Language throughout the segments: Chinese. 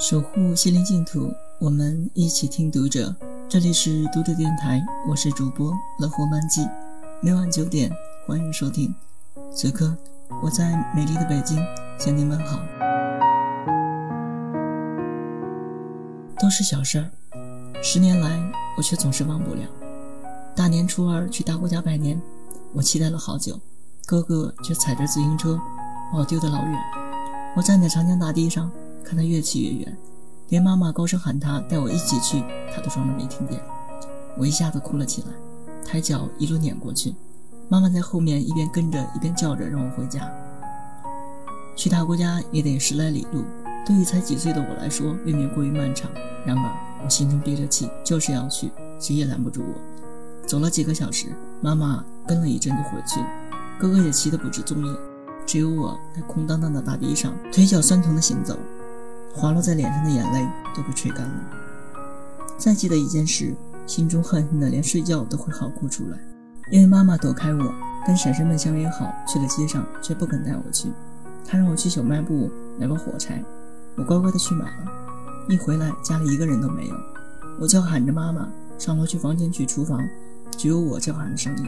守护心灵净土，我们一起听读者。这里是读者电台，我是主播乐活漫记。每晚九点，欢迎收听。此刻，我在美丽的北京向您问好。都是小事儿，十年来我却总是忘不了。大年初二去大姑家拜年，我期待了好久，哥哥却踩着自行车把我丢得老远。我站在长江大堤上。看他越骑越远，连妈妈高声喊他带我一起去，他都装着没听见。我一下子哭了起来，抬脚一路撵过去。妈妈在后面一边跟着一边叫着让我回家。去大姑家也得十来里路，对于才几岁的我来说，未免过于漫长。然而我心中憋着气，就是要去，谁也拦不住我。走了几个小时，妈妈跟了一阵就回去了，哥哥也骑得不知踪影，只有我在空荡荡的大地上，腿脚酸疼的行走。滑落在脸上的眼泪都被吹干了。再记得一件事，心中恨恨的连睡觉都会嚎哭出来。因为妈妈躲开我，跟婶婶们相约好去了街上，却不肯带我去。她让我去小卖部买包火柴，我乖乖的去买了。一回来，家里一个人都没有。我叫喊着妈妈上楼去房间取厨房，只有我叫喊的声音。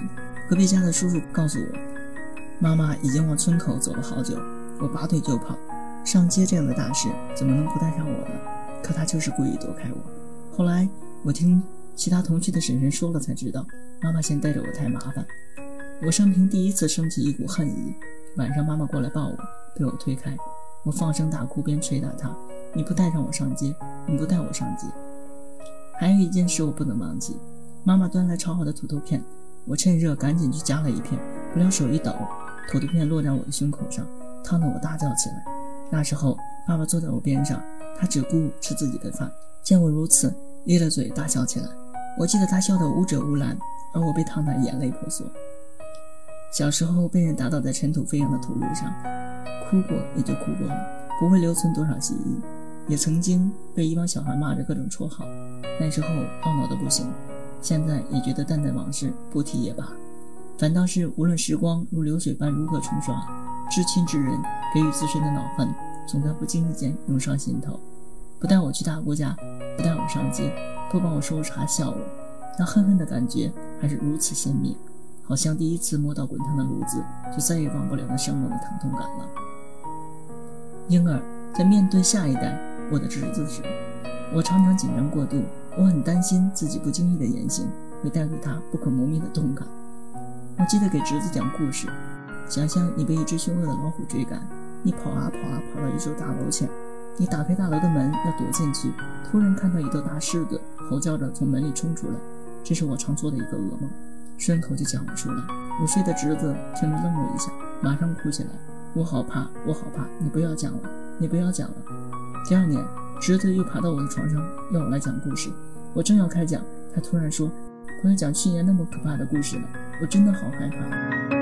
隔壁家的叔叔告诉我，妈妈已经往村口走了好久。我拔腿就跑。上街这样的大事，怎么能不带上我呢？可他就是故意躲开我。后来我听其他同去的婶婶说了，才知道妈妈嫌带着我太麻烦。我生平第一次升起一股恨意。晚上妈妈过来抱我，被我推开，我放声大哭，边捶打她：“你不带上我上街，你不带我上街。”还有一件事我不能忘记，妈妈端来炒好的土豆片，我趁热赶紧去夹了一片，不料手一抖，土豆片落在我的胸口上，烫得我大叫起来。那时候，爸爸坐在我边上，他只顾吃自己的饭，见我如此，咧了嘴大笑起来。我记得他笑得无遮无拦，而我被烫得眼泪婆娑。小时候被人打倒在尘土飞扬的土路上，哭过也就哭过了，不会留存多少记忆。也曾经被一帮小孩骂着各种绰号，那时候懊恼的不行，现在也觉得淡淡往事不提也罢。反倒是无论时光如流水般如何冲刷，至亲之人。给予自身的恼恨，总在不经意间涌上心头。不带我去大姑家，不带我上街，不帮我收拾茶笑我，那恨恨的感觉还是如此鲜明，好像第一次摸到滚烫的炉子，就再也忘不了那生猛的疼痛感了。婴儿在面对下一代，我的侄子时，我常常紧张过度，我很担心自己不经意的言行会带给他不可磨灭的痛感。我记得给侄子讲故事，想象你被一只凶恶的老虎追赶。你跑啊跑啊，跑到一座大楼前，你打开大楼的门要躲进去，突然看到一头大狮子吼叫着从门里冲出来，这是我常做的一个噩梦，顺口就讲了出来。午睡的侄子听了愣了一下，马上哭起来：“我好怕，我好怕！你不要讲了，你不要讲了。”第二年，侄子又爬到我的床上要我来讲故事，我正要开讲，他突然说：“不要讲去年那么可怕的故事了，我真的好害怕。”